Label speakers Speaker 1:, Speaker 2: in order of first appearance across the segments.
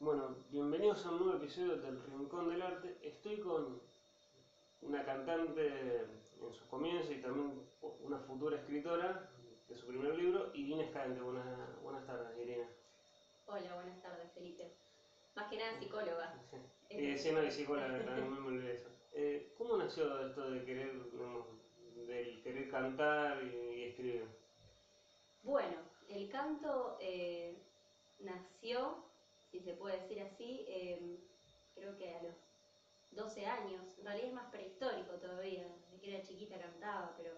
Speaker 1: Bueno, bienvenidos a un nuevo episodio del Rincón del Arte. Estoy con una cantante en sus comienzos y también una futura escritora de su primer libro, Irina Escalante. Buenas, buenas tardes, Irina.
Speaker 2: Hola, buenas tardes, Felipe. Más que nada psicóloga.
Speaker 1: Eh, sí, no, y psicóloga, también me olvidé eso. Eh, ¿Cómo nació esto de querer, digamos, del querer cantar y, y escribir?
Speaker 2: Bueno, el canto eh, nació, si se puede decir así, eh, creo que a los 12 años. En realidad es más prehistórico todavía. Desde que era chiquita cantaba, pero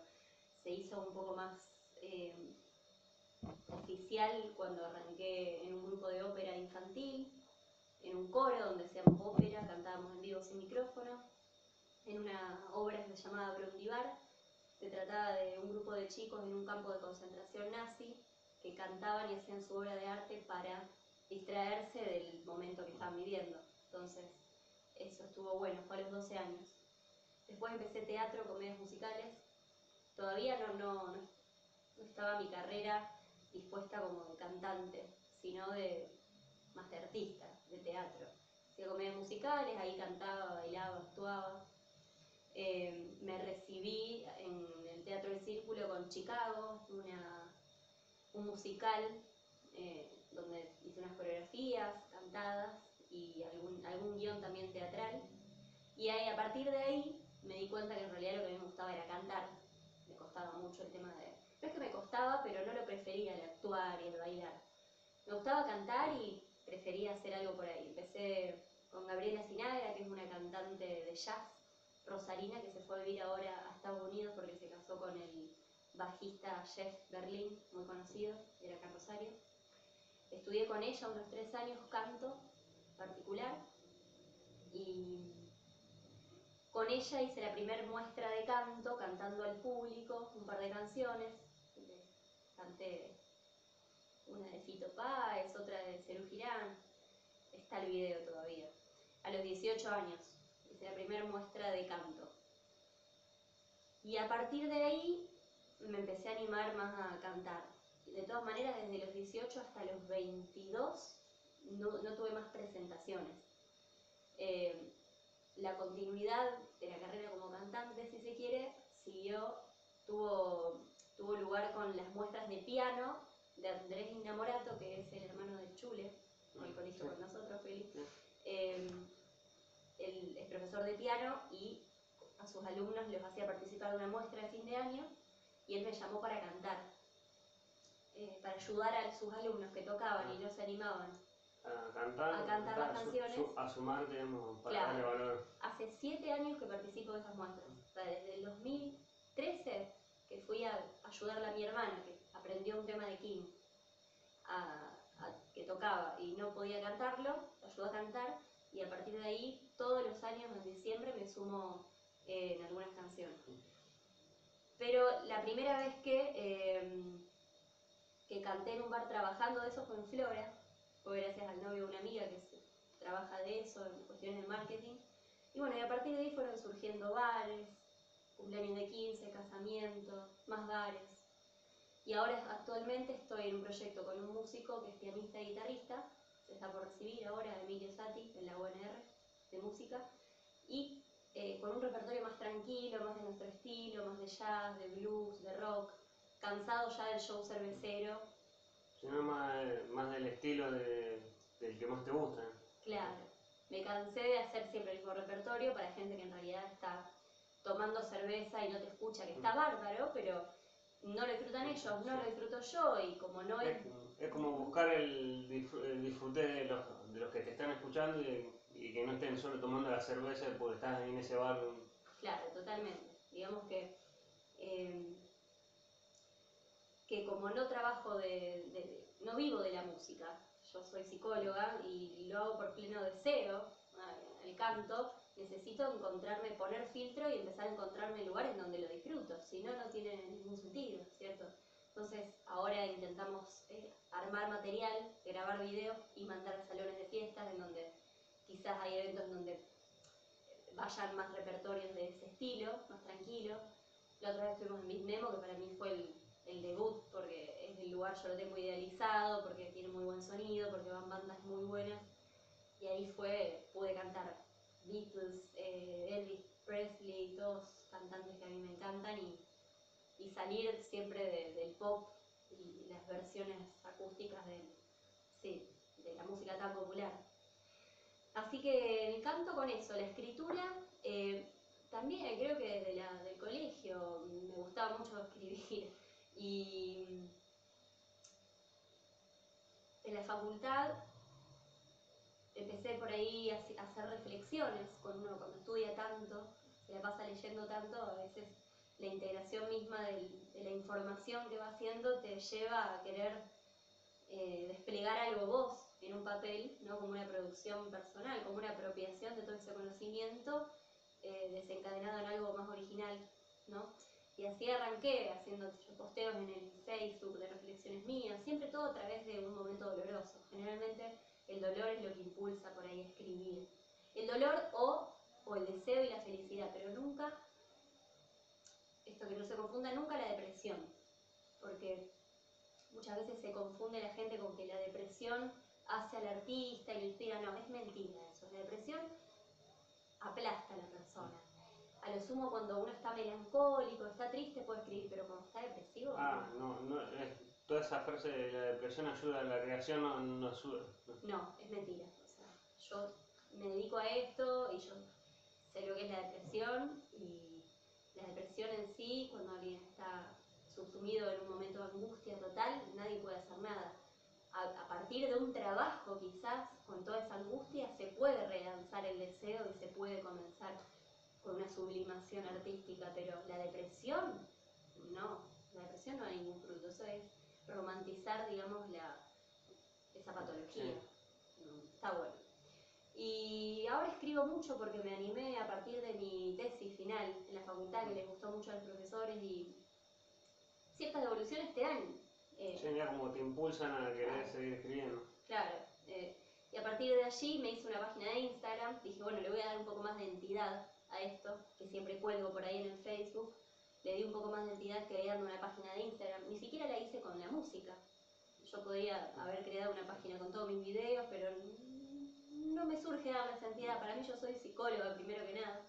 Speaker 2: se hizo un poco más eh, oficial cuando arranqué en un grupo de ópera infantil, en un coro donde hacíamos ópera, cantábamos en vivo sin micrófono, en una obra que se llamaba. Se trataba de un grupo de chicos en un campo de concentración nazi que cantaban y hacían su obra de arte para distraerse del momento que estaban viviendo. Entonces, eso estuvo bueno, fue a los 12 años. Después empecé teatro, comedias musicales. Todavía no, no, no, no estaba mi carrera dispuesta como de cantante, sino de más de artista, de teatro. Hacía comedias musicales, ahí cantaba, bailaba, actuaba. Eh, me recibí en el Teatro del Círculo con Chicago, una, un musical eh, donde hice unas coreografías cantadas y algún, algún guion también teatral. Y ahí, a partir de ahí me di cuenta que en realidad lo que a mí me gustaba era cantar. Me costaba mucho el tema de... No es que me costaba, pero no lo prefería el actuar y el bailar. Me gustaba cantar y prefería hacer algo por ahí. Empecé con Gabriela Sinagra, que es una cantante de jazz rosarina que se fue a vivir ahora a Estados Unidos porque se casó con el bajista Jeff Berlin, muy conocido, era acá en Rosario. Estudié con ella unos tres años canto particular y con ella hice la primera muestra de canto, cantando al público un par de canciones. Canté una de Fito Páez, otra de Cerú Girán. Está el video todavía. A los 18 años hice la primera muestra de canto. Y a partir de ahí me empecé a animar más a cantar. De todas maneras, desde los 18 hasta los 22 no, no tuve más presentaciones. Eh, la continuidad de la carrera como cantante, si se quiere, siguió, tuvo, tuvo lugar con las muestras de piano de Andrés Inamorato, que es el hermano de Chule, con el colegio con nosotros, Feli. Eh, él es profesor de piano y a sus alumnos los hacía participar de una muestra de fin de año y él me llamó para cantar, eh, para ayudar a sus alumnos que tocaban y no se animaban
Speaker 1: A cantar,
Speaker 2: A cantar las canciones.
Speaker 1: su- a sumar, digamos, para
Speaker 2: Claro.
Speaker 1: darle valor.
Speaker 2: Hace siete años que participo de esas muestras. O sea, desde el 2013 que fui a ayudarle a mi hermana, que aprendió un tema de King, a- a- que tocaba y no podía cantarlo, la ayudó a cantar y a partir de ahí, todos los años en diciembre me sumo eh, en algunas canciones. Pero la primera vez que, eh, que canté en un bar trabajando de eso fue en Flora, fue gracias al novio de una amiga que se- trabaja de eso, en cuestiones de marketing. Y bueno, y a partir de ahí fueron surgiendo bares, cumpleaños de 15, casamientos, más bares. Y ahora actualmente estoy en un proyecto con un músico que es pianista y guitarrista, se está por recibir ahora, Emilio Sati, en la UNR de música, y eh, con un repertorio más tranquilo, más de nuestro estilo, más de jazz, de blues, de rock, cansado ya del show cervecero,
Speaker 1: Sino más, más del estilo de, del que más te gusta.
Speaker 2: Claro, me cansé de hacer siempre el mismo repertorio para gente que en realidad está tomando cerveza y no te escucha, que está bárbaro, pero no lo disfrutan ellos, no lo disfruto yo y como no es...
Speaker 1: Es, es como buscar el, el disfrute de los, de los que te están escuchando y, y que no estén solo tomando la cerveza porque estás en ese bar.
Speaker 2: Claro, totalmente. Digamos que, eh, que como no trabajo de, no vivo de la música, yo soy psicóloga y lo hago por pleno deseo, ah, el canto, necesito encontrarme, poner filtro y empezar a encontrarme lugares donde lo disfruto, si no, no tiene ningún sentido, ¿cierto? Entonces ahora intentamos eh, armar material, grabar videos y mandar a salones de fiestas en donde quizás hay eventos en donde vayan más repertorios de ese estilo, más tranquilo. La otra vez estuvimos en Miss Memo, que para mí fue el, el debut, porque es el lugar, yo lo tengo idealizado, porque tiene muy buen sonido, porque van bandas muy buenas. y ahí fue, pude cantar Beatles, eh, Elvis Presley, todos cantantes que a mí me encantan y, y salir siempre de- del pop y las versiones acústicas de, sí, de la música tan popular. Así que el canto con eso, la escritura, eh, también creo que desde la, del colegio me gustaba mucho escribir y en la facultad empecé por ahí a hace- a hacer reflexiones, cuando uno cuando estudia tanto, se la pasa leyendo tanto, a veces la integración misma de la información que va haciendo te lleva a querer eh, desplegar algo vos en un papel, ¿no? como una producción personal, como una apropiación de todo ese conocimiento eh, desencadenado en algo más original. ¿no? Y así arranqué haciendo posteos en el Facebook de reflexiones mías, siempre todo a través de un momento doloroso. Generalmente el dolor es lo que impulsa por ahí a escribir. El dolor o, o el deseo y la felicidad, pero nunca, esto que no se confunda, nunca la depresión. Porque muchas veces se confunde la gente con que la depresión hace al artista y lo inspira. No, es mentira eso. La depresión aplasta a la persona. A lo sumo cuando uno está melancólico, está triste, puede escribir, pero cuando está depresivo...
Speaker 1: Ah, no, no, es, toda esa frase de la depresión ayuda a la creación, no, no ayuda.
Speaker 2: No, es mentira. O sea, yo me dedico a esto y yo sé lo que es la depresión y la depresión en sí, cuando alguien está subsumido en un momento de angustia total, nadie puede hacer nada. A, a partir de un trabajo quizás, con toda esa angustia, se puede relanzar el deseo y se puede comenzar con una sublimación artística, pero la depresión, no, la depresión no hay ningún fruto, eso es romantizar, digamos, la, esa patología. No, Está bueno. Y ahora escribo mucho porque me animé a partir de mi tesis final en la facultad, que les gustó mucho a los profesores y ciertas devoluciones te dan. eh,
Speaker 1: Sí, como te impulsan a querer seguir escribiendo.
Speaker 2: Claro. eh, y a partir de allí me hice una página de Instagram. Dije, bueno, le voy a dar un poco más de entidad a esto, que siempre cuelgo por ahí en el Facebook. Le di un poco más de entidad creando una página de Instagram. Ni siquiera la hice con la música. Yo podía haber creado una página con todos mis videos, pero no me surge darle esa entidad. Para mí yo soy psicóloga primero que nada.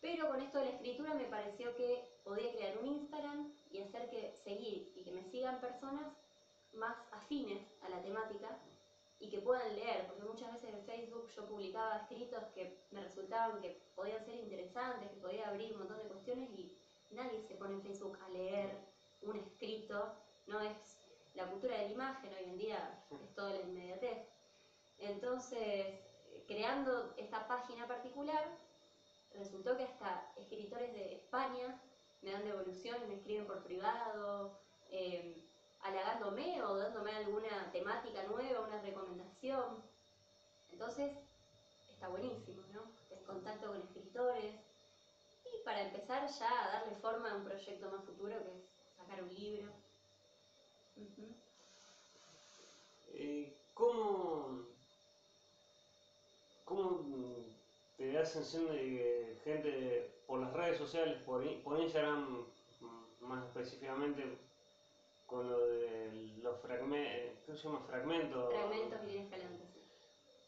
Speaker 2: Pero con esto de la escritura me pareció que podía crear un Instagram y hacer que seguir y que me sigan personas más afines a la temática y que puedan leer, porque muchas veces en Facebook yo publicaba escritos que me resultaban que podían ser interesantes, que podía abrir un montón de cuestiones y nadie se pone en Facebook a leer un escrito, no es la cultura de la imagen, hoy en día es toda la inmediatez. Entonces, creando esta página particular, resultó que hasta escritores de España me dan devoluciones, me escriben por privado, eh, halagándome o dándome alguna temática nueva, una recomendación. Entonces, está buenísimo, ¿no? El contacto con escritores. Y para empezar ya a darle forma a un proyecto más futuro que es sacar un libro.
Speaker 1: Eh, ¿Cómo, cómo te da sensación de gente por las redes sociales, por, por Instagram mm, más específicamente, con lo de los fragmentos, ¿qué se llama? Fragmentos.
Speaker 2: Fragmentos y escalantes.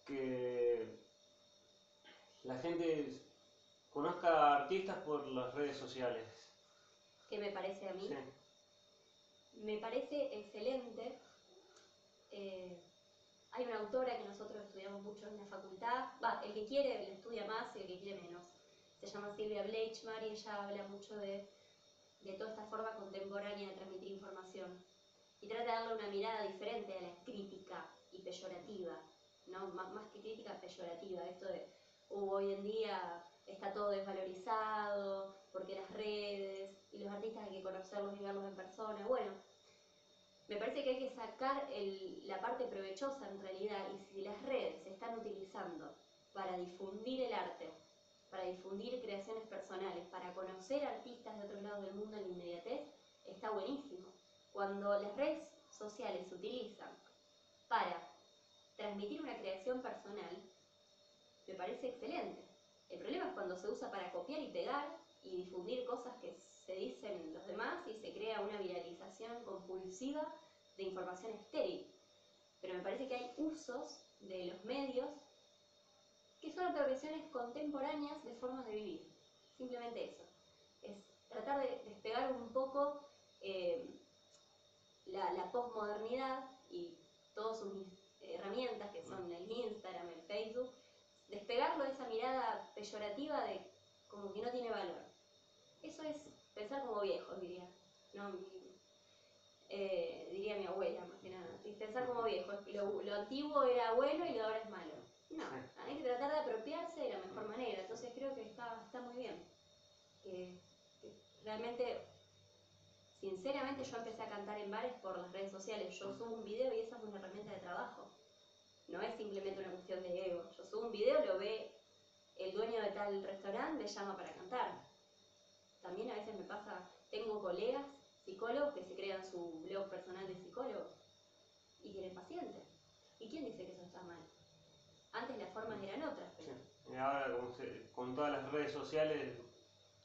Speaker 1: Que la gente conozca a artistas por las redes sociales.
Speaker 2: ¿Qué me parece a mí?
Speaker 1: Sí.
Speaker 2: Me parece excelente. Eh, hay una autora que nosotros estudiamos mucho en la facultad, va, el que quiere estudia más y el que quiere menos. Se llama Silvia Bleichmar y ella habla mucho de, de toda esta forma contemporánea de transmitir información. Y trata de darle una mirada diferente a la crítica y peyorativa, ¿no? más, que crítica, peyorativa. Esto de uh, hoy en día está todo desvalorizado, porque las redes y los artistas hay que conocerlos y verlos en persona. Bueno, me parece que hay que sacar el- la parte provechosa en realidad y si las redes se están utilizando para difundir el arte, para difundir creaciones personales, para conocer artistas de otros lados del mundo en inmediatez, está buenísimo. Cuando las redes sociales se utilizan para transmitir una creación personal, me parece excelente. El problema es cuando se usa para copiar y pegar y difundir cosas que se dicen los demás y se crea una viralización compulsiva de información estéril. Pero me parece que hay usos de los medios son apropiaciones contemporáneas de formas de vivir. Simplemente eso. Es tratar de despegar un poco eh, la, la posmodernidad y todas sus herramientas que son el Instagram, el Facebook, despegarlo de esa mirada peyorativa de como que no tiene valor. Eso es pensar como viejo, diría. ¿no? Eh, diría mi abuela, más que nada. Es pensar como viejo. Lo, lo antiguo era bueno y lo ahora es malo. No, hay que tratar de apropiarse de la mejor manera. Entonces creo que está, está muy bien. Que, realmente, sinceramente, yo empecé a cantar en bares por las redes sociales. Yo subo un video y esa es una herramienta de trabajo. No es simplemente una cuestión de ego. Yo subo un video, lo ve el dueño de tal restaurante, me llama para cantar. También a veces me pasa, tengo colegas psicólogos que se crean su blog personal de psicólogos y tienen pacientes. ¿Y quién dice que eso está mal? Antes las formas eran otras. Pero...
Speaker 1: Sí. Y ahora como se- con todas las redes sociales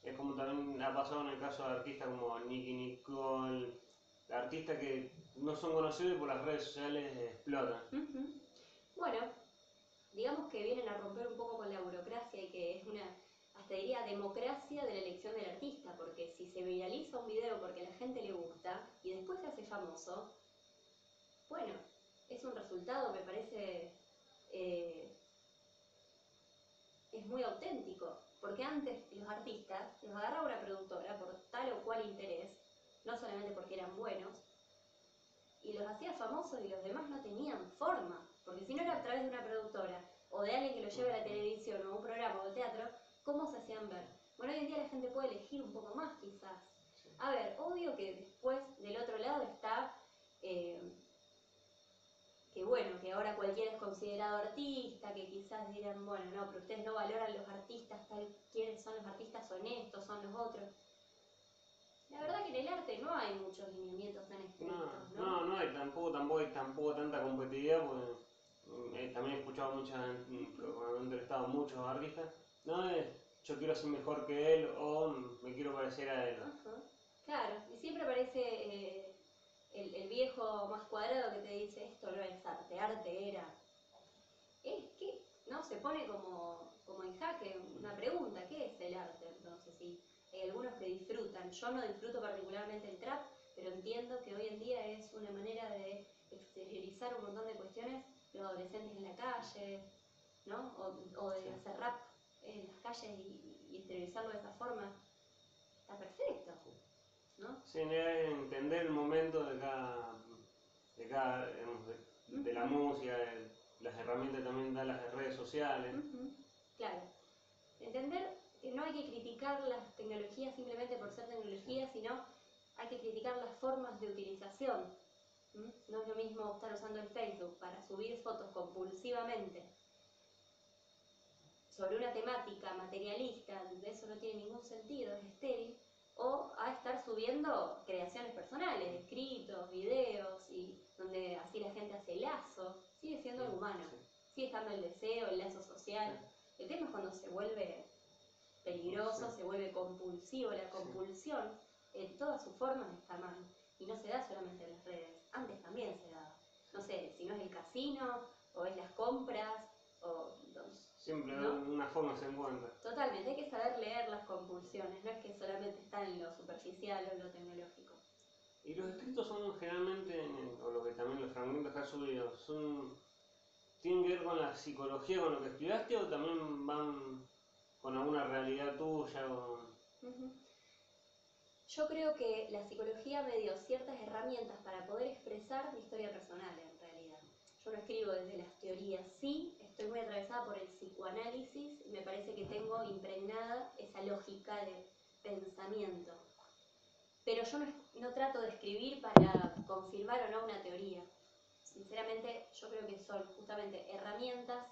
Speaker 1: es como también ha pasado en el caso de artistas como Nicky Nicole, artistas que no son conocidos y por las redes sociales explotan.
Speaker 2: Bueno, digamos que vienen a romper un poco con la burocracia y que es una, hasta diría, democracia de la elección del artista, porque si se viraliza un video porque a la gente le gusta y después se hace famoso, bueno, es un resultado, me parece, eh, es muy auténtico, porque antes los artistas los agarraba una productora por tal o cual interés, no solamente porque eran buenos, y los hacía famosos y los demás no tenían forma, porque si no era a través de una productora o de alguien que lo lleve a la televisión o a un programa o al teatro, ¿cómo se hacían ver? Bueno, hoy en día la gente puede elegir un poco más quizás. A ver, obvio que después del otro lado está eh, que bueno, que ahora cualquiera es considerado artista, que quizás dirán, bueno, no, pero ustedes no valoran los artistas tal, quiénes son los artistas honestos, son los otros. La verdad que en el arte no hay muchos lineamientos tan estrictos, ¿no?
Speaker 1: no, no hay tampoco, tampoco hay tampoco tanta competitividad porque mm, eh, también he escuchado muchas, he entrevistado a muchos artistas, no es yo quiero ser mejor que él o mm, me quiero parecer a él.
Speaker 2: Ajá. Claro, y siempre aparece eh, el, el viejo más cuadrado que te dice, esto no es arte, arte era. Es que, ¿no? Se pone como, como en jaque una pregunta, ¿qué es el arte? Entonces, sí, hay algunos que disfrutan. Yo no disfruto particularmente el trap, pero entiendo que hoy en día es una manera de exteriorizar un montón de cuestiones, los adolescentes en la calle, ¿no? O, o de
Speaker 1: Sí.
Speaker 2: hacer rap en las calles y, y exteriorizarlo de esa forma. ¿No?
Speaker 1: Sí, entender el momento de cada, de cada, digamos, de, de la música, de- las herramientas también dan las redes sociales.
Speaker 2: Claro. Entender que no hay que criticar las tecnologías simplemente por ser tecnologías, sino hay que criticar las formas de utilización. No es lo mismo estar usando el Facebook para subir fotos compulsivamente sobre una temática materialista, eso no tiene ningún sentido, es estéril, o a estar subiendo creaciones personales, escritos, videos, y donde así la gente hace lazo, sigue siendo algo humano
Speaker 1: Sí.
Speaker 2: sigue estando el deseo, el lazo social. El tema es cuando se vuelve peligroso,
Speaker 1: Sí.
Speaker 2: se vuelve compulsivo. La compulsión, en todas sus formas, está mal. Y no se da solamente en las redes. Antes también se daba. No sé, si no es el casino, o es las compras, o
Speaker 1: Siempre
Speaker 2: ¿No?
Speaker 1: una forma se encuentra.
Speaker 2: Totalmente, hay que saber leer las compulsiones. No es que en lo superficial o lo tecnológico.
Speaker 1: Y los escritos son generalmente, o lo que también los fragmentos que has subido, son, ¿tienen que ver con la psicología, con lo que estudiaste o también van con alguna realidad tuya? O...
Speaker 2: Yo creo que la psicología me dio ciertas herramientas para poder expresar mi historia personal en realidad. Yo no escribo desde las teorías, sí, estoy muy atravesada por el psicoanálisis y me parece que tengo impregnada esa lógica de pensamiento. Pero yo no, trato de escribir para confirmar o no una teoría. Sinceramente, yo creo que son justamente herramientas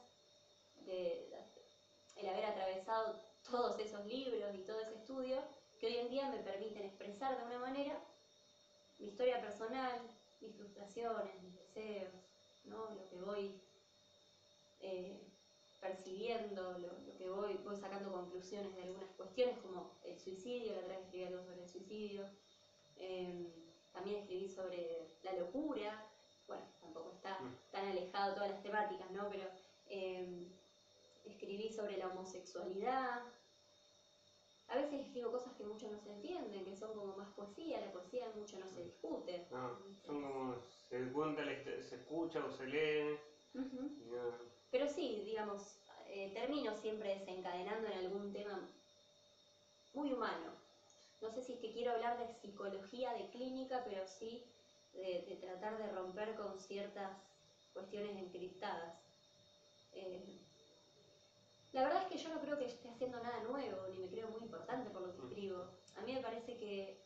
Speaker 2: de haber atravesado todos esos libros y todo ese estudio que hoy en día me permiten expresar de una manera mi historia personal, mis frustraciones, mis deseos, ¿no? lo que voy eh, percibiendo, lo, lo que voy, voy sacando conclusiones de algunas cuestiones como el suicidio, la otra vez escribí algo sobre el suicidio, eh, también escribí sobre la locura, bueno, tampoco está
Speaker 1: Mm.
Speaker 2: tan alejado todas las temáticas, ¿no? Pero eh, escribí sobre la homosexualidad. A veces escribo cosas que mucho no se entienden, que son como más poesía, la poesía mucho no se discute.
Speaker 1: No, son como, se cuenta, se escucha o se lee. Y.
Speaker 2: Pero sí, digamos, eh, termino siempre desencadenando en algún tema muy humano. No sé si es que quiero hablar de psicología, de clínica, pero sí de, de tratar de romper con ciertas cuestiones encriptadas. Eh, la verdad es que yo no creo que esté haciendo nada nuevo, ni me creo muy importante por lo que escribo. A mí me parece que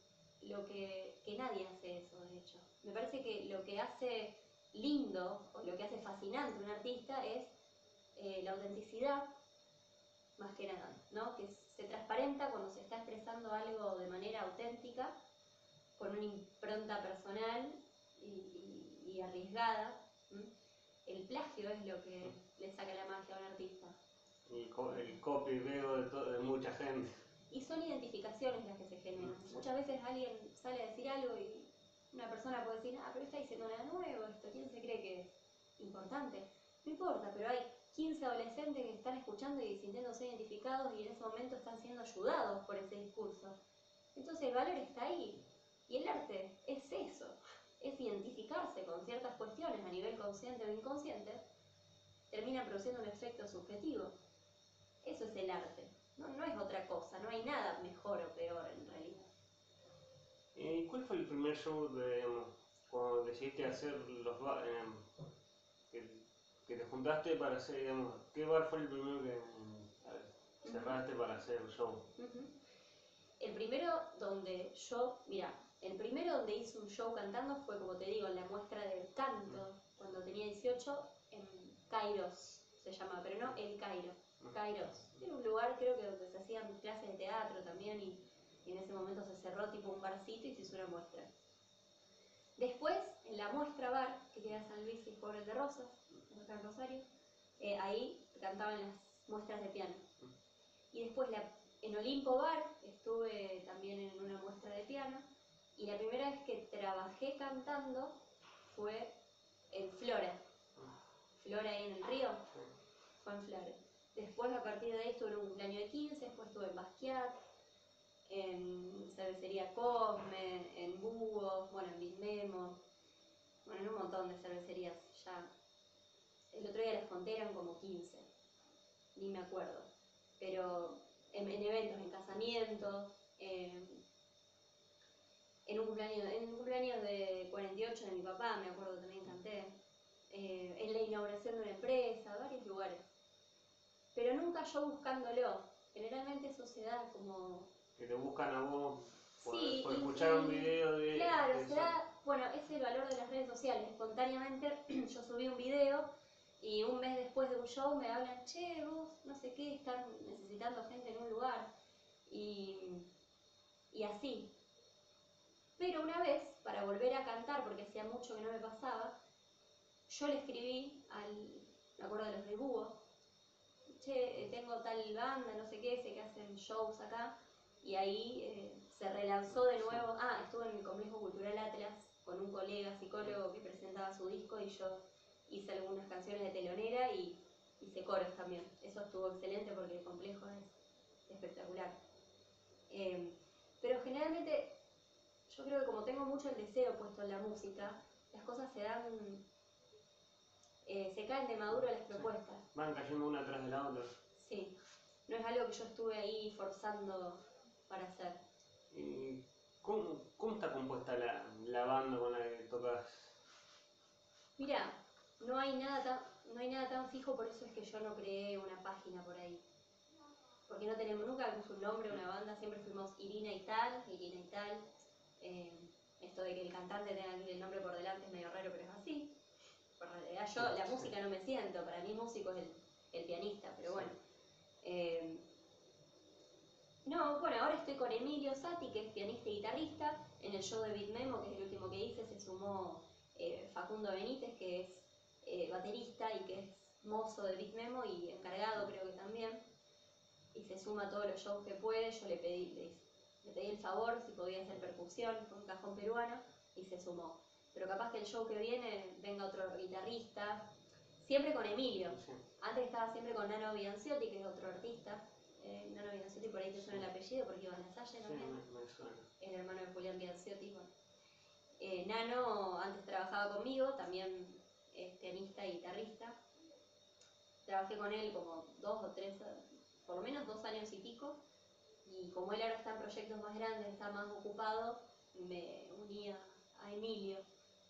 Speaker 2: lo que, que nadie hace eso, de hecho. Me parece que lo que hace lindo o lo que hace fascinante un artista es eh, la autenticidad, más que nada, ¿no? Que se transparenta cuando se está expresando algo de manera auténtica, con una impronta personal y, y- y arriesgada. ¿m? El plagio es lo que le saca la magia a un artista.
Speaker 1: Y co- el copy pego de, de mucha gente.
Speaker 2: Y son identificaciones las que se generan. Muchas veces alguien sale a decir algo y una persona puede decir, ah, pero está diciendo nada nuevo, esto, ¿quién se cree que es importante? No importa, pero hay 15 adolescentes que están escuchando y sintiéndose identificados y en ese momento están siendo ayudados por ese discurso. Entonces el valor está ahí. Y el arte es eso, es identificarse con ciertas cuestiones a nivel consciente o inconsciente, termina produciendo un efecto subjetivo. Eso es el arte. No, no es otra cosa, no hay nada mejor o peor en realidad.
Speaker 1: ¿Y cuál fue el primer show de, cuando decidiste hacer los que, que te juntaste para hacer, digamos, qué bar fue el primero que ver, cerraste para hacer show?
Speaker 2: El primero donde yo, mira, el primero donde hice un show cantando fue, como te digo, en la muestra del canto, cuando tenía 18, en Kairos se llama, pero no el Cairo, Kairos. Era un lugar, creo que donde se hacían clases de teatro también y, y en ese momento se cerró tipo un barcito y se hizo una muestra. Después, en la muestra bar, que queda San Luis y Pobres de Rosas, en Rosario, eh, ahí cantaban las muestras de piano. Y después en Olimpo Bar estuve también en una muestra de piano. Y la primera vez que trabajé cantando fue en Flora. Flora ahí en el río, fue en Flora. Después a partir de ahí estuve en un cumpleaños de 15, después estuve en Basquiat, en cervecería Cosme, en Búho, bueno, en Bismemo, bueno, en un montón de cervecerías ya. El otro día las conté eran como 15, ni me acuerdo. Pero en, en eventos, en casamientos, en, en un cumpleaños, en un cumpleaños de 48 de mi papá, me acuerdo también canté, eh, en la inauguración de una empresa, varios lugares. Pero nunca yo buscándolo. Generalmente eso se da como
Speaker 1: Que te buscan a vos por,
Speaker 2: Sí,
Speaker 1: por escuchar un video de...
Speaker 2: Claro,
Speaker 1: de
Speaker 2: se da, bueno, es el valor de las redes sociales. Espontáneamente yo subí un video y un mes después de un show me hablan, che, vos, no sé qué, están necesitando gente en un lugar. Y, y así. Pero una vez, para volver a cantar, porque hacía mucho que no me pasaba, yo le escribí al, me acuerdo de los de Búho, che, tengo tal banda, no sé qué, sé que hacen shows acá, y ahí eh, se relanzó de nuevo, ah, estuve en el Complejo Cultural Atlas con un colega psicólogo que presentaba su disco y yo hice algunas canciones de telonera y hice coros también. Eso estuvo excelente porque el complejo es espectacular. Eh, pero generalmente yo creo que como tengo mucho el deseo puesto en la música, las cosas se dan, eh, se caen de maduro las propuestas.
Speaker 1: Van cayendo una tras de la otra.
Speaker 2: Sí, no es algo que yo estuve ahí forzando para hacer.
Speaker 1: ¿Y cómo, cómo está compuesta la, la banda con la que tocas?
Speaker 2: Mira, no hay nada tan, no hay nada tan fijo, por eso es que yo no creé una página por ahí. Porque no tenemos, nunca un nombre, una banda, siempre fuimos Irina y tal, Irina y tal. Eh, esto de que el cantante tenga el nombre por delante es medio raro, pero es así. En realidad yo la música no me siento, para mí músico es el, el pianista, pero bueno. Eh, no, bueno, ahora estoy con Emilio Sati, que es pianista y guitarrista. En el show de Beat Memo, que es el último que hice, se sumó eh, Facundo Benítez, que es eh, baterista y que es mozo de Beat Memo y encargado creo que también. Y se suma a todos los shows que puede. Yo le pedí, le, le pedí el favor si podía hacer percusión con un cajón peruano y se sumó. Pero capaz que el show que viene venga otro guitarrista. siempre con Emilio.
Speaker 1: Sí.
Speaker 2: Antes estaba siempre con Nano Bianciotti, que es otro artista. Eh, Nano Bianciotti, por ahí te suena el apellido porque iba a la Salle
Speaker 1: Sí,
Speaker 2: también.
Speaker 1: me, me suena.
Speaker 2: el hermano de Julián Bianciotti. bueno. Eh, Nano antes trabajaba conmigo, también es pianista y guitarrista. Trabajé con él como dos o tres, por lo menos dos años y pico. Y como él ahora está en proyectos más grandes, está más ocupado, me unía a Emilio,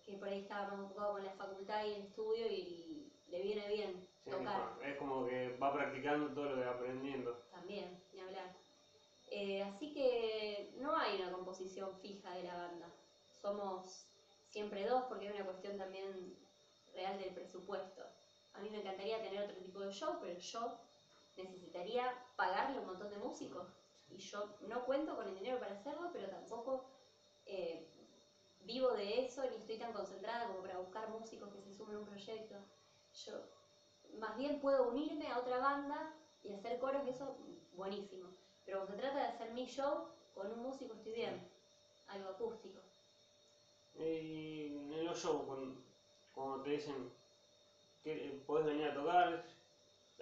Speaker 2: que por ahí estaba más ocupado con la facultad y el estudio y le viene bien
Speaker 1: Sí,
Speaker 2: tocar.
Speaker 1: es como que va practicando todo lo que va aprendiendo.
Speaker 2: También, ni hablar. Eh, así que no hay una composición fija de la banda. Somos siempre dos porque hay una cuestión también real del presupuesto. A mí me encantaría tener otro tipo de show, pero yo necesitaría pagarle un montón de músicos. Y yo no cuento con el dinero para hacerlo, pero tampoco eh, vivo de eso ni estoy tan concentrada como para buscar músicos que se sumen a un proyecto. Yo más bien puedo unirme a otra banda y hacer coros, eso buenísimo. Pero cuando se trata de hacer mi show, con un músico estoy bien, algo acústico.
Speaker 1: Y en los shows, cuando, cuando te dicen que podés venir a tocar,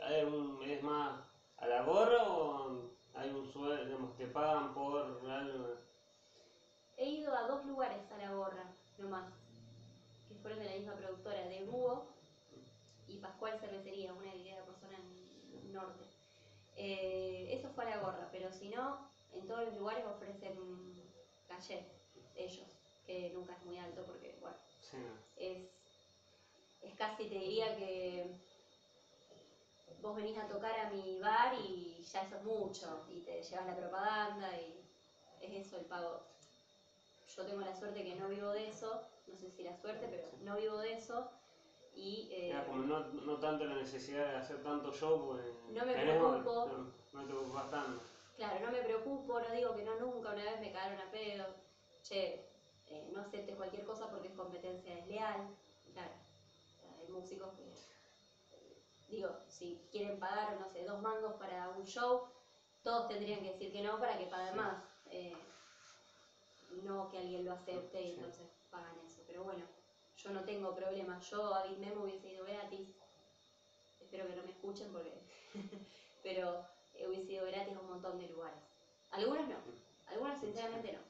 Speaker 1: ¿hay algún- ¿es más a la gorra o hay un sueldo, digamos, te pagan por algo?
Speaker 2: He ido a dos lugares a la gorra, nomás, que fueron de la misma productora, de Búho y Pascual Cervecería, una que queda por zona norte. Eh, eso fue a la gorra, pero si no, en todos los lugares ofrecen calle, ellos, que nunca es muy alto porque, bueno,
Speaker 1: Sí,
Speaker 2: es, es casi, te diría que vos venís a tocar a mi bar y ya eso es mucho, y te llevas la propaganda y es eso el pago. Yo tengo la suerte que no vivo de eso, no sé si la suerte, pero no vivo de eso y eh,
Speaker 1: Era como no, no tanto la necesidad de hacer tanto show, porque
Speaker 2: No me preocupo.
Speaker 1: No, no te ocupas tanto.
Speaker 2: claro, no me preocupo, no digo que no nunca, una vez me cagaron a pedo, che, eh, no aceptes cualquier cosa porque es competencia desleal, músicos que digo, si quieren pagar, no sé, dos mangos para un show, todos tendrían que decir que no para que paguen
Speaker 1: Sí.
Speaker 2: más. eh, no que alguien lo acepte y
Speaker 1: Sí.
Speaker 2: entonces pagan eso. Pero bueno, yo no tengo problema. Yo a Big Memo hubiese ido gratis. Espero que no me escuchen porque. Pero eh, hubiese ido gratis a un montón de lugares. Algunos no. Algunos sinceramente no.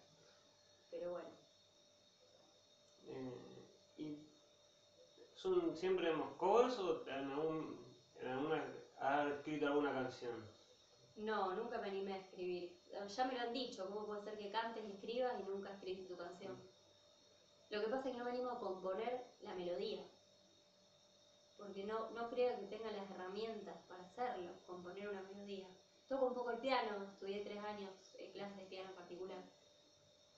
Speaker 2: Pero bueno.
Speaker 1: Eh, ¿Y son siempre hemos covers o alguna has escrito alguna canción?
Speaker 2: No, nunca me animé a escribir. Ya me lo han dicho, ¿cómo puede ser que cantes y escribas y nunca escribiste tu canción? Lo que pasa es que no me animo a componer la melodía. Porque no, no creo que tenga las herramientas para hacerlo, componer una melodía. Toco un poco el piano, estudié tres años en clases de piano en particular.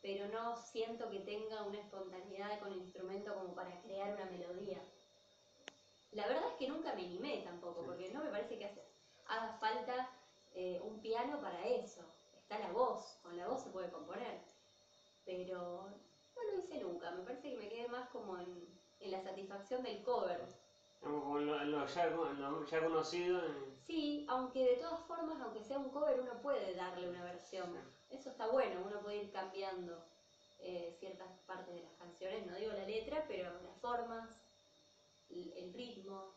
Speaker 2: Pero no siento que tenga una espontaneidad con el instrumento como para crear una melodía. La verdad es que nunca me animé tampoco,
Speaker 1: Sí.
Speaker 2: porque no me parece que hace- haga falta eh, un piano para eso. Está la voz, con la voz se puede componer. Pero no lo hice nunca, me parece que me quedé más como en, en la satisfacción del cover.
Speaker 1: Como en lo, en lo ya, en lo ya conocido. en-
Speaker 2: Sí, aunque de todas formas, aunque sea un cover, uno puede darle una versión. Eso está bueno, uno puede ir cambiando eh, ciertas partes de las canciones, no digo la letra, pero las formas, el, ritmo,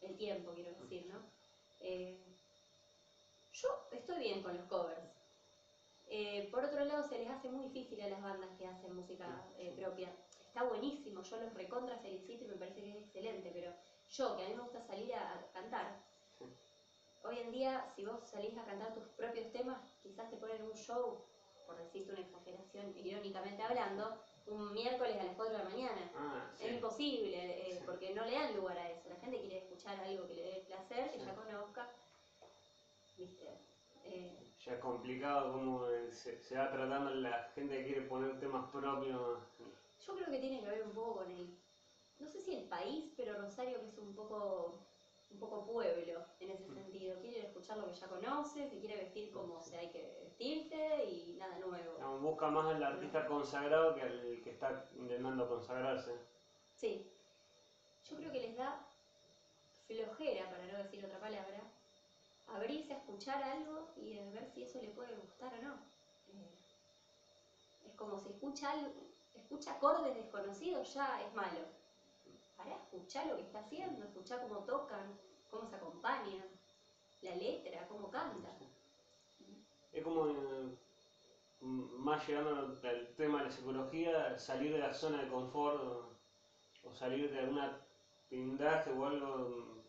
Speaker 2: el tiempo, quiero decir, ¿no? Eh, yo estoy bien con los covers. Eh, por otro lado, se les hace muy difícil a las bandas que hacen música eh, propia. Está buenísimo, yo los recontra felicito y me parece que es excelente, pero yo, que a mí me gusta salir a, a cantar, hoy en día, si vos salís a cantar tus propios temas, quizás te ponen un show, por decirte una exageración, irónicamente hablando, un miércoles a las 4 de la mañana.
Speaker 1: Ah, sí.
Speaker 2: Es imposible, eh,
Speaker 1: Sí.
Speaker 2: porque no le dan lugar a eso. La gente quiere escuchar algo que le dé placer, que ya conozca. ¿Viste? Eh,
Speaker 1: Ya es complicado cómo eh, se, se va tratando la gente que quiere poner temas propios.
Speaker 2: yo creo que tiene que ver un poco con el, no sé si el país, pero Rosario que es un poco, un poco pueblo en ese sentido. Quiere escuchar lo que ya conoce, se quiere vestir como se hay que vestirse y nada nuevo.
Speaker 1: Digamos, busca más al artista consagrado que al que está intentando consagrarse.
Speaker 2: Sí, yo creo que les da flojera, para no decir otra palabra, abrirse a escuchar algo y de ver si eso le puede gustar o no. Eh, es como si escucha algo, escucha acordes desconocidos, ya es malo. Para escuchar lo que está haciendo, escuchar cómo tocan, cómo se acompañan, la letra, cómo canta.
Speaker 1: Es como, eh, más llegando al tema de la psicología, salir de la zona de confort o, o salir de alguna blindaje o algo,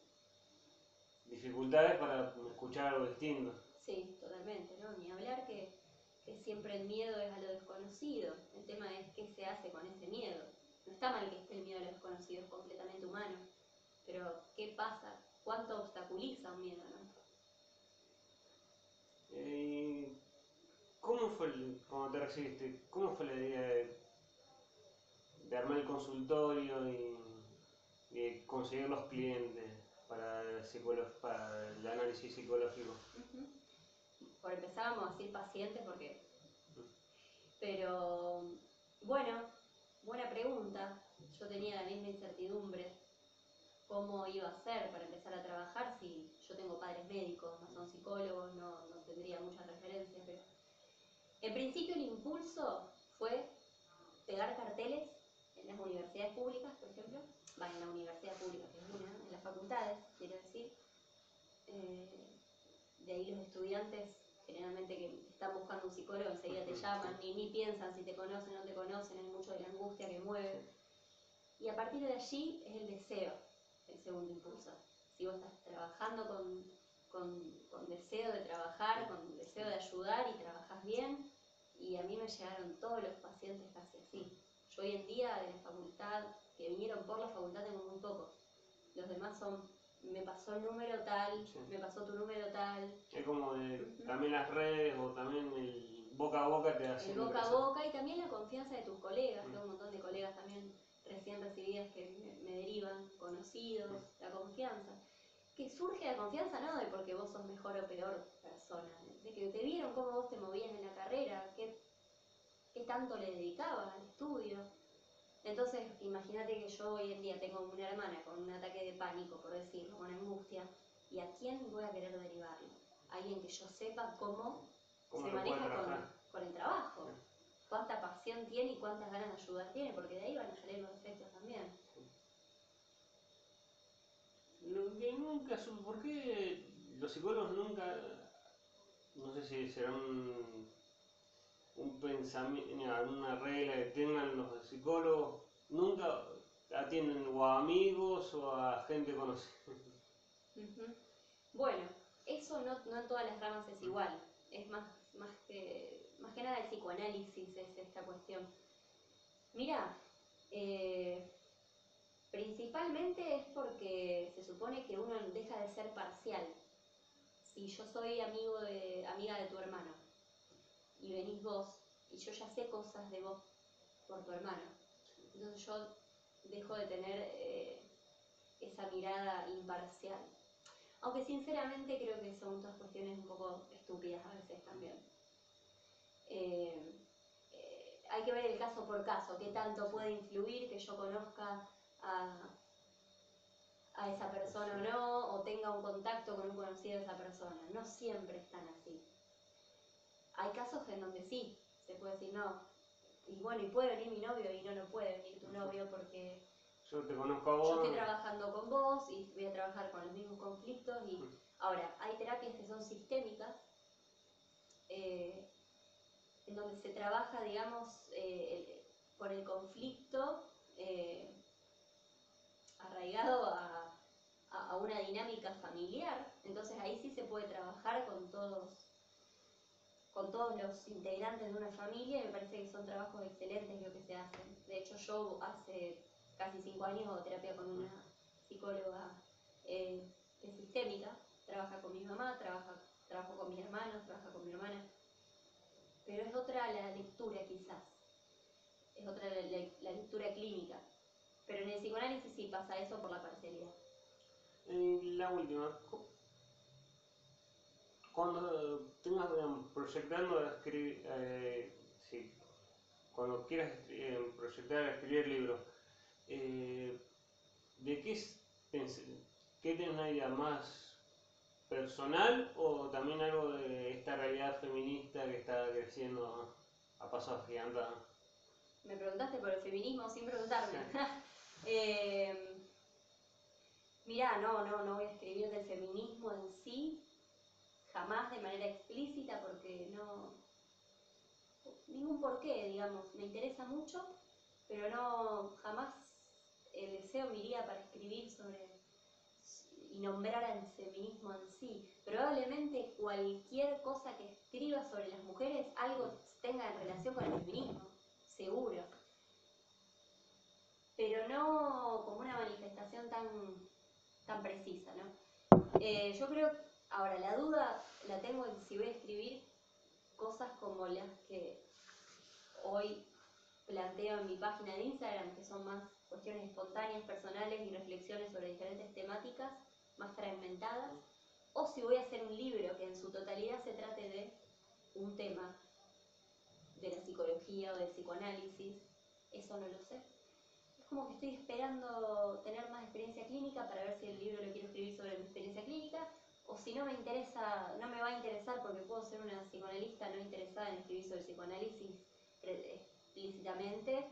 Speaker 1: dificultades para escuchar algo distinto.
Speaker 2: Sí, totalmente, ¿no? Ni hablar que, que siempre el miedo es a lo desconocido. El tema es qué se hace con ese miedo. Está mal que esté el miedo a lo desconocido, es completamente humano. Pero, ¿qué pasa? ¿Cuánto obstaculiza un miedo, no?
Speaker 1: Eh, ¿Cómo fue el- cuando te recibiste? ¿Cómo fue la idea de, de armar el consultorio y, conseguir los clientes para para el análisis psicológico?
Speaker 2: Ujú. Por empezar vamos a decir pacientes porque... Pero, bueno, buena pregunta. Yo tenía la misma incertidumbre. ¿Cómo iba a ser para empezar a trabajar si yo tengo padres médicos, no son psicólogos, no, tendría muchas referencias? Pero... En principio el impulso fue pegar carteles en las universidades públicas, por ejemplo. Va, en la universidad pública, que es una, en las facultades, quiero decir. Eh, de ahí los estudiantes generalmente que están buscando un psicólogo enseguida te llaman, ni, ni piensan si te conocen o no te conocen, hay mucho de la angustia que mueve. Y a partir de allí es el deseo, el segundo impulso. Si vos estás trabajando con, con, con deseo de trabajar, con deseo de ayudar y trabajas bien, y a mí me llegaron todos los pacientes casi así. Yo hoy en día de la facultad, que vinieron por la facultad, tengo muy pocos. Los demás son, me pasó el número tal,
Speaker 1: Sí.
Speaker 2: me pasó tu número tal,
Speaker 1: Es como de, también las redes o también el boca a boca te hace
Speaker 2: el boca a boca y también la confianza de tus colegas.
Speaker 1: Mm.
Speaker 2: Tengo un montón de colegas también recién recibidas que me, me derivan, conocidos, la confianza. Que surge la confianza no de porque vos sos mejor o peor persona, de que te vieron cómo vos te movías en la carrera, qué, qué tanto le dedicabas al estudio. Entonces, imagínate que yo hoy en día tengo una hermana con un ataque de pánico, por decirlo, con angustia, ¿y a quién voy a querer derivarlo? Alguien que yo sepa cómo
Speaker 1: ¿Cómo
Speaker 2: se maneja con, el trabajo.
Speaker 1: Sí.
Speaker 2: Cuánta pasión tiene y cuántas ganas de ayudar tiene, porque de ahí van a salir los efectos también.
Speaker 1: Lo que nunca supe, ¿por qué los psicólogos nunca, no sé si será un, un pensamiento, una regla que tengan los psicólogos, atienden o a amigos o a gente conocida?
Speaker 2: Bueno, eso no, no en todas las ramas es igual. Es más, más, que, más que nada el psicoanálisis es esta cuestión. Mira, eh, principalmente es porque se supone que uno deja de ser parcial. Si yo soy amigo de, amiga de tu hermano y venís vos y yo ya sé cosas de vos por tu hermano, entonces yo dejo de tener eh, esa mirada imparcial. Aunque sinceramente creo que son todas cuestiones un poco estúpidas a veces también. Eh, eh, hay que ver el caso por caso, qué tanto puede influir que yo conozca a, a esa persona o no, o tenga un contacto con un conocido de esa persona. No siempre están así. Hay casos en donde sí, se puede decir no. Y bueno, y puede venir mi novio y no, no puede venir tu novio porque
Speaker 1: Yo te conozco a
Speaker 2: yo estoy trabajando con vos y voy a trabajar con los mismos conflictos y
Speaker 1: Mm.
Speaker 2: ahora hay terapias que son sistémicas eh, en donde se trabaja digamos eh, el- con el conflicto eh, arraigado a, a- a una dinámica familiar entonces ahí sí se puede trabajar con todos con todos los integrantes de una familia y me parece que son trabajos excelentes lo que se hacen. De hecho yo hace casi cinco años hago terapia con una psicóloga eh, sistémica, trabaja con mi mamá, trabaja, trabajo con mis hermanos, trabaja con mi hermana, pero es otra la lectura quizás, es otra la, lectura clínica, pero en el psicoanálisis sí pasa eso por la parcialidad.
Speaker 1: Y la última, cuando tengas proyectando a escribir, eh, sí, cuando quieras eh, proyectar a escribir libros, eh, ¿de qué, qué tenés una idea más personal o también algo de esta realidad feminista que está creciendo a pasos agigantados?
Speaker 2: Me preguntaste por el feminismo sin preguntarme. Eh, Mirá, no, no, no voy a escribir del feminismo en sí, jamás de manera explícita, porque no. ningún porqué, digamos. Me interesa mucho, pero no, jamás el deseo me iría para escribir sobre y nombrar al feminismo en sí. Probablemente cualquier cosa que escriba sobre las mujeres algo tenga en relación con el feminismo, seguro. Pero no como una manifestación tan, tan precisa, ¿no? Eh, yo creo, ahora la duda la tengo en si voy a escribir cosas como las que hoy planteo en mi página de Instagram, que son más cuestiones espontáneas, personales y reflexiones sobre diferentes temáticas, más fragmentadas, o si voy a hacer un libro que en su totalidad se trate de un tema de la psicología o del psicoanálisis, eso no lo sé. Es como que estoy esperando tener más experiencia clínica para ver si el libro lo quiero escribir sobre mi experiencia clínica, o si no me interesa, no me va a interesar porque puedo ser una psicoanalista no interesada en escribir sobre psicoanálisis explícitamente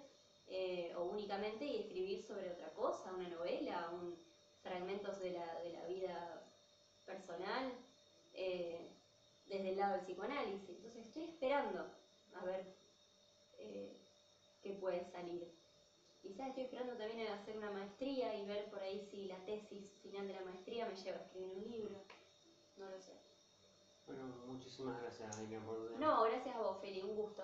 Speaker 2: eh, o únicamente y escribir sobre otra cosa, una novela, un, fragmentos de la, de la vida personal eh, desde el lado del psicoanálisis. Entonces estoy esperando a ver eh, qué puede salir. Quizás estoy esperando también a hacer una maestría y ver por ahí si la tesis final de la maestría me lleva a escribir un libro. No lo sé.
Speaker 1: Bueno, muchísimas gracias, Miriam, por
Speaker 2: No, gracias a vos, Feli, un gusto.